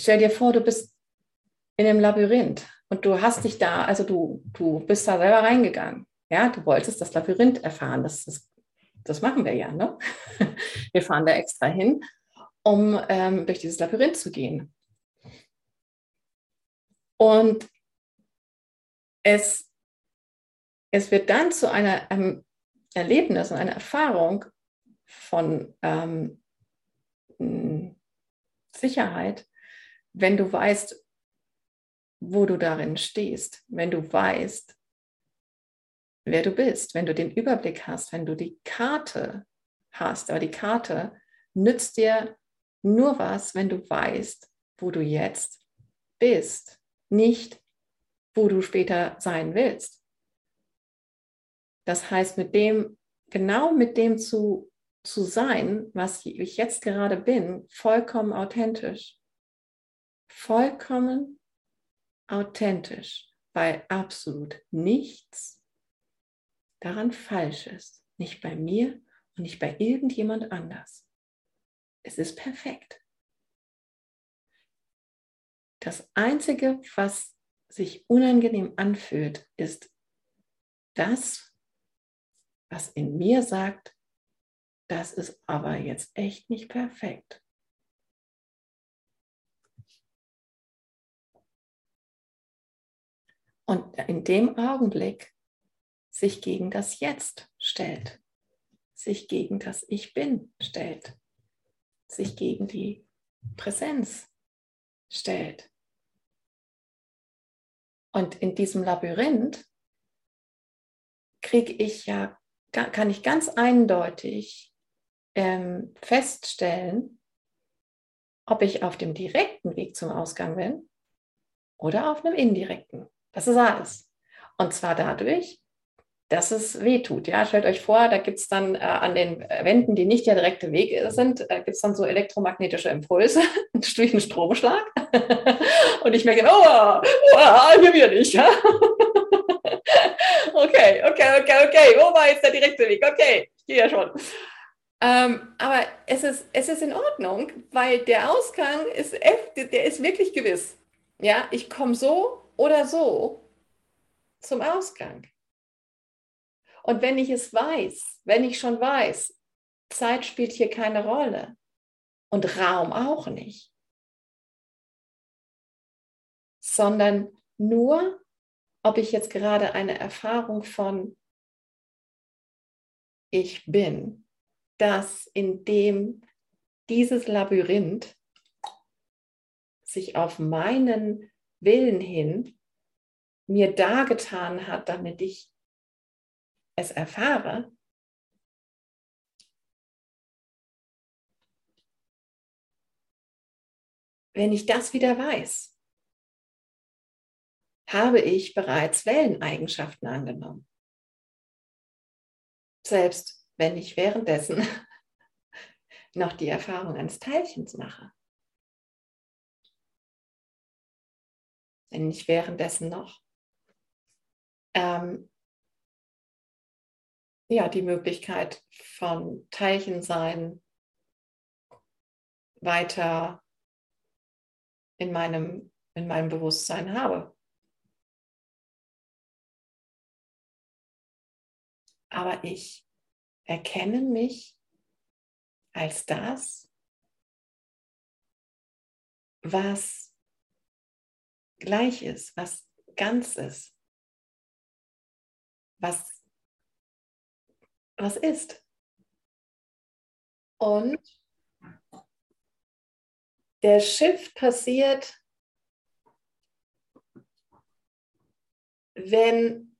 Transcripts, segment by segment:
stell dir vor, du bist in einem Labyrinth und du hast dich da, also du, du bist da selber reingegangen. Ja, du wolltest das Labyrinth erfahren. Das, das, das machen wir ja, ne? Wir fahren da extra hin, um ähm, durch dieses Labyrinth zu gehen. Und es, es wird dann zu einer, einem Erlebnis und einer Erfahrung von ähm, Sicherheit, wenn du weißt, wo du darin stehst, wenn du weißt, wer du bist, wenn du den Überblick hast, wenn du die Karte hast. Aber die Karte nützt dir nur was, wenn du weißt, wo du jetzt bist, nicht wo du später sein willst. Das heißt, mit dem, genau mit dem zu, zu sein, was ich jetzt gerade bin, vollkommen authentisch. Vollkommen authentisch, weil absolut nichts daran falsch ist. Nicht bei mir und nicht bei irgendjemand anders. Es ist perfekt. Das Einzige, was sich unangenehm anfühlt, ist das, was in mir sagt, das ist aber jetzt echt nicht perfekt. Und in dem Augenblick sich gegen das Jetzt stellt, sich gegen das Ich bin stellt, sich gegen die Präsenz stellt. Und in diesem Labyrinth kriege ich ja, kann ich ganz eindeutig ähm, feststellen, ob ich auf dem direkten Weg zum Ausgang bin oder auf einem indirekten. Das ist alles. Und zwar dadurch, dass es weh tut. Ja, stellt euch vor, da gibt es dann äh, an den Wänden, die nicht der direkte Weg sind, äh, gibt es dann so elektromagnetische Impulse durch einen Stromschlag. und ich merke, oh, oh hier wieder nicht. Ja? okay, okay, okay, okay. Wo war jetzt der direkte Weg? Okay, ich gehe ja schon. Ähm, aber es ist, es ist in Ordnung, weil der Ausgang ist, der ist wirklich gewiss. Ja, ich komme so oder so zum Ausgang. Und wenn ich es weiß, wenn ich schon weiß, Zeit spielt hier keine Rolle und Raum auch nicht, sondern nur, ob ich jetzt gerade eine Erfahrung von ich bin, dass in dem dieses Labyrinth sich auf meinen Willen hin mir dargetan hat, damit ich es erfahre, wenn ich das wieder weiß, habe ich bereits Welleneigenschaften angenommen. Selbst wenn ich währenddessen noch die Erfahrung eines Teilchens mache. Wenn ich währenddessen noch ähm, ja, die Möglichkeit von Teilchensein weiter in meinem, in meinem Bewusstsein habe. Aber ich erkenne mich als das, was gleich ist, was ganz ist, was, was ist. Und der Shift passiert, wenn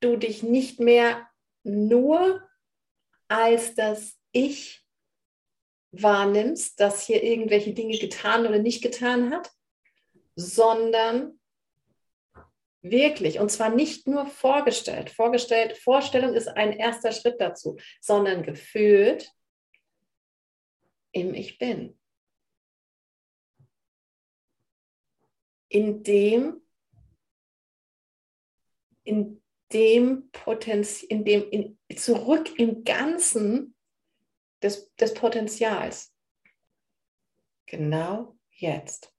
du dich nicht mehr nur als das Ich wahrnimmst, das hier irgendwelche Dinge getan oder nicht getan hat, sondern wirklich, und zwar nicht nur vorgestellt. Vorgestellt, Vorstellung ist ein erster Schritt dazu, sondern gefühlt im Ich bin. In dem, in dem Potenzial, in dem, in, zurück im Ganzen des, des Potenzials. Genau jetzt.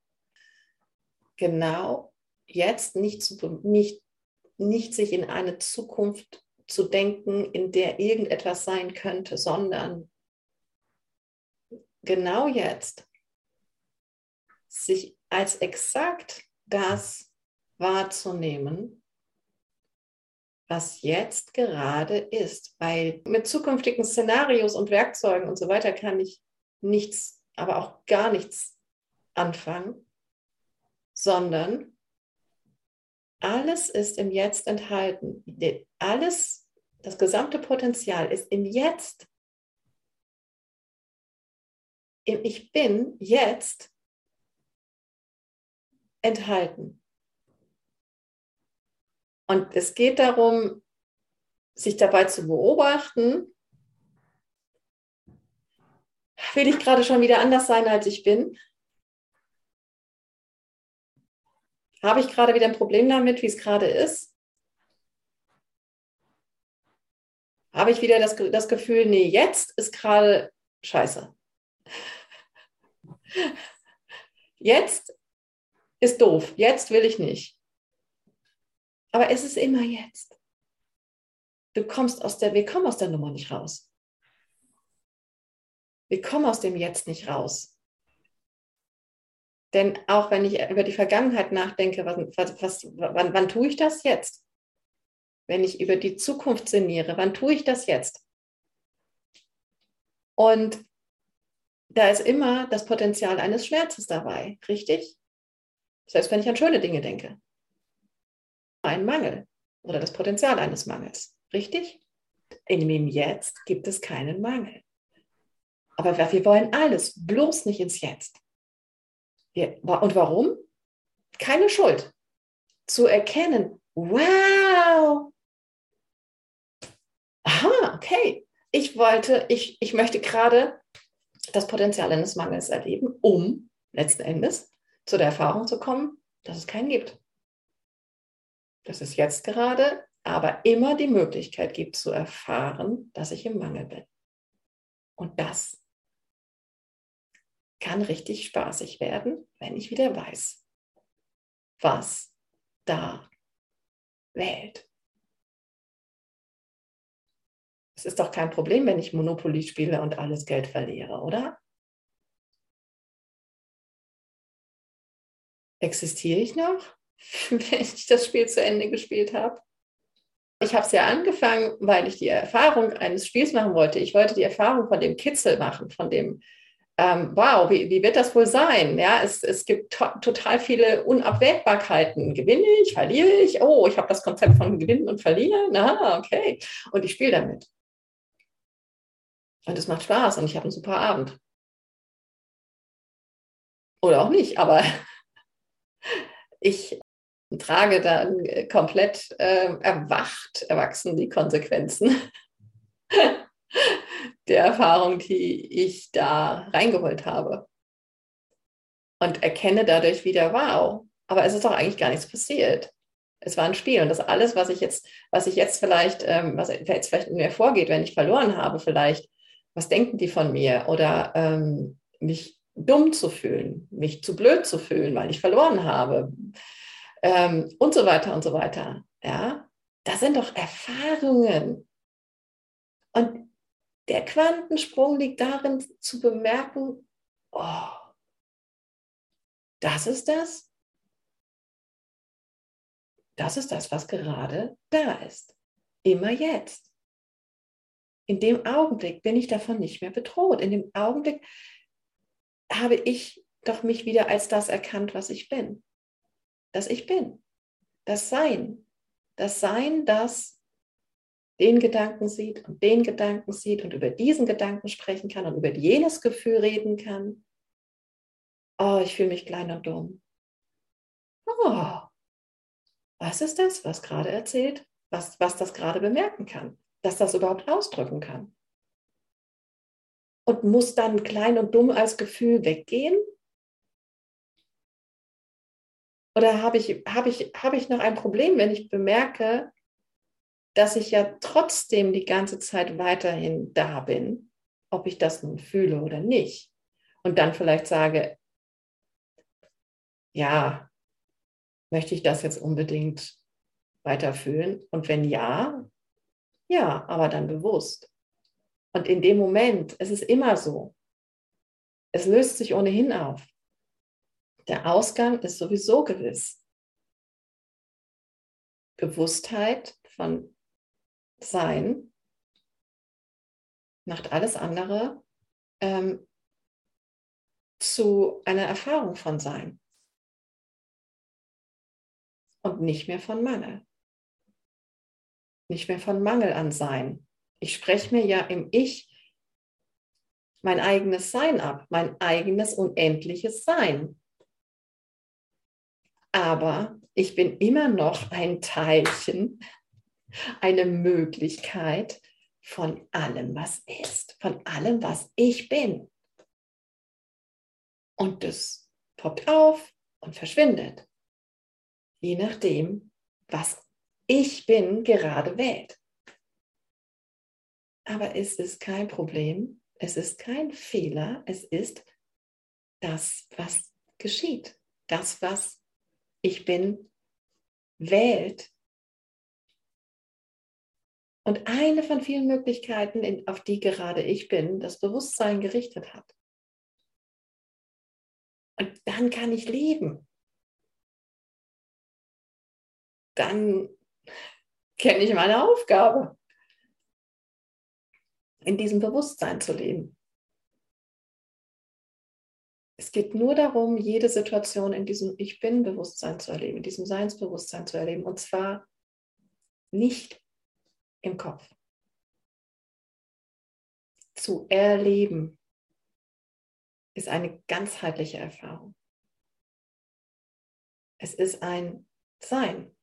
Genau jetzt nicht, zu, nicht, nicht sich in eine Zukunft zu denken, in der irgendetwas sein könnte, sondern genau jetzt sich als exakt das wahrzunehmen, was jetzt gerade ist. Weil mit zukünftigen Szenarios und Werkzeugen und so weiter kann ich nichts, aber auch gar nichts anfangen, sondern alles ist im Jetzt enthalten. Alles, das gesamte Potenzial ist im Jetzt. Im Ich bin jetzt enthalten. Und es geht darum, sich dabei zu beobachten, will ich gerade schon wieder anders sein, als ich bin? Habe ich gerade wieder ein Problem damit, wie es gerade ist? Habe ich wieder das, das Gefühl, nee, jetzt ist gerade scheiße. Jetzt ist doof, jetzt will ich nicht. Aber es ist immer jetzt. Du kommst aus der, wir kommen aus der Nummer nicht raus. Wir kommen aus dem Jetzt nicht raus. Denn auch wenn ich über die Vergangenheit nachdenke, was, was, was, wann, wann tue ich das jetzt? Wenn ich über die Zukunft sinniere, wann tue ich das jetzt? Und da ist immer das Potenzial eines Schmerzes dabei, richtig? Selbst wenn ich an schöne Dinge denke. Ein Mangel oder das Potenzial eines Mangels, richtig? In dem Jetzt gibt es keinen Mangel. Aber wir wollen alles, bloß nicht ins Jetzt. Und warum? Keine Schuld. Zu erkennen, wow, aha, okay, ich wollte, ich, ich möchte gerade das Potenzial eines Mangels erleben, um letzten Endes zu der Erfahrung zu kommen, dass es keinen gibt. Dass es jetzt gerade aber immer die Möglichkeit gibt zu erfahren, dass ich im Mangel bin. Und das kann richtig spaßig werden, wenn ich wieder weiß, was da wählt. Es ist doch kein Problem, wenn ich Monopoly spiele und alles Geld verliere, oder? Existiere ich noch, wenn ich das Spiel zu Ende gespielt habe? Ich habe es ja angefangen, weil ich die Erfahrung eines Spiels machen wollte. Ich wollte die Erfahrung von dem Kitzel machen, von dem ähm, wow, wie, wie wird das wohl sein? Ja, es, es gibt to total viele Unabwägbarkeiten. Gewinne ich, verliere ich? Oh, ich habe das Konzept von Gewinnen und Verlieren. Na, okay. Und ich spiele damit. Und es macht Spaß und ich habe einen super Abend. Oder auch nicht, aber ich trage dann komplett äh, erwacht, erwachsen die Konsequenzen der Erfahrung, die ich da reingeholt habe. Und erkenne dadurch wieder, wow, aber es ist doch eigentlich gar nichts passiert. Es war ein Spiel und das alles, was ich jetzt, was ich jetzt vielleicht, ähm, was jetzt vielleicht in mir vorgeht, wenn ich verloren habe, vielleicht, was denken die von mir? Oder ähm, mich dumm zu fühlen, mich zu blöd zu fühlen, weil ich verloren habe ähm, und so weiter und so weiter. Ja, das sind doch Erfahrungen. Und der Quantensprung liegt darin zu bemerken, oh, das ist das. Das ist das, was gerade da ist. Immer jetzt. In dem Augenblick bin ich davon nicht mehr bedroht. In dem Augenblick habe ich doch mich wieder als das erkannt, was ich bin. Das ich bin. Das Sein. Das Sein, das den Gedanken sieht und den Gedanken sieht und über diesen Gedanken sprechen kann und über jenes Gefühl reden kann. Oh, ich fühle mich klein und dumm. Oh, was ist das, was gerade erzählt? Was, was das gerade bemerken kann? Dass das überhaupt ausdrücken kann? Und muss dann klein und dumm als Gefühl weggehen? Oder habe ich, hab ich, hab ich noch ein Problem, wenn ich bemerke, dass ich ja trotzdem die ganze Zeit weiterhin da bin, ob ich das nun fühle oder nicht. Und dann vielleicht sage, ja, möchte ich das jetzt unbedingt weiterführen? Und wenn ja, ja, aber dann bewusst. Und in dem Moment, es ist immer so, es löst sich ohnehin auf. Der Ausgang ist sowieso gewiss. Bewusstheit von Sein macht alles andere ähm, zu einer Erfahrung von Sein und nicht mehr von Mangel. Nicht mehr von Mangel an Sein. Ich spreche mir ja im Ich mein eigenes Sein ab, mein eigenes unendliches Sein. Aber ich bin immer noch ein Teilchen, eine Möglichkeit von allem, was ist, von allem, was ich bin. Und das poppt auf und verschwindet, je nachdem, was ich bin gerade wählt. Aber es ist kein Problem, es ist kein Fehler, es ist das, was geschieht, das, was ich bin, wählt. Und eine von vielen Möglichkeiten, auf die gerade ich bin, das Bewusstsein gerichtet hat. Und dann kann ich leben. Dann kenne ich meine Aufgabe, in diesem Bewusstsein zu leben. Es geht nur darum, jede Situation in diesem Ich Bin-Bewusstsein zu erleben, in diesem Seinsbewusstsein zu erleben. Und zwar nicht im Kopf. Zu erleben ist eine ganzheitliche Erfahrung. Es ist ein Sein.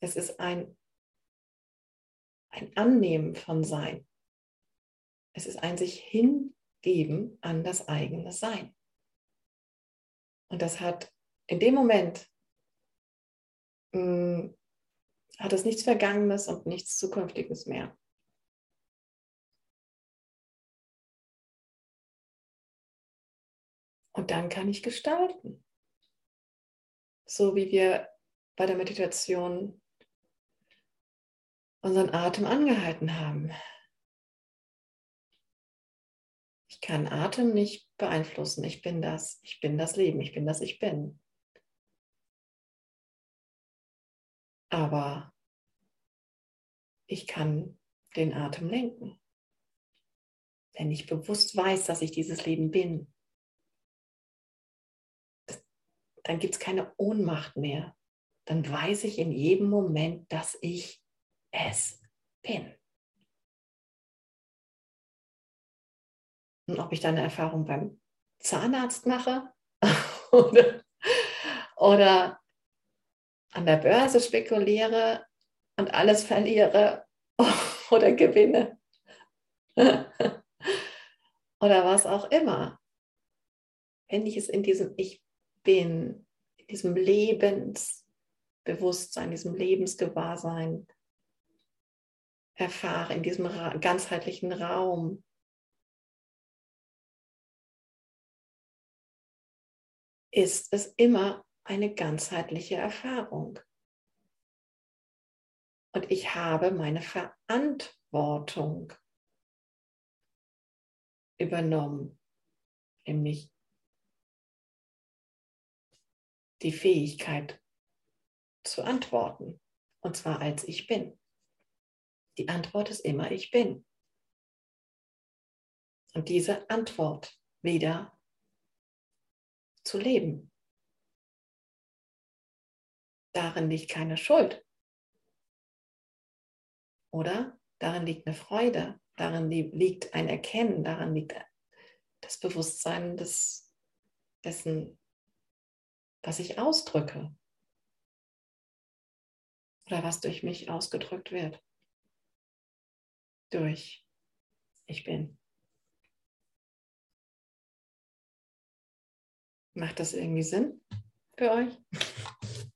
Es ist ein, ein Annehmen von Sein. Es ist ein sich hingeben an das eigene Sein. Und das hat in dem Moment, hm, hat es nichts Vergangenes und nichts Zukünftiges mehr. Und dann kann ich gestalten. So wie wir bei der Meditation unseren Atem angehalten haben. Ich kann Atem nicht beeinflussen. Ich bin das. Ich bin das Leben. Ich bin das Ich bin. Aber ich kann den Atem lenken. Wenn ich bewusst weiß, dass ich dieses Leben bin, dann gibt es keine Ohnmacht mehr. Dann weiß ich in jedem Moment, dass ich es bin. Und ob ich da eine Erfahrung beim Zahnarzt mache oder, oder an der Börse spekuliere und alles verliere oder gewinne oder was auch immer. Wenn ich es in diesem Ich bin, in diesem Lebensbewusstsein, diesem Lebensgewahrsein erfahre, in diesem ganzheitlichen Raum, ist es immer eine ganzheitliche Erfahrung. Und ich habe meine Verantwortung übernommen, nämlich die Fähigkeit zu antworten, und zwar als ich bin. Die Antwort ist immer ich bin. Und diese Antwort wieder zu leben. Darin liegt keine Schuld. Oder? Darin liegt eine Freude, darin liegt ein Erkennen, darin liegt das Bewusstsein des, dessen, was ich ausdrücke. Oder was durch mich ausgedrückt wird. Durch ich bin. Macht das irgendwie Sinn für euch?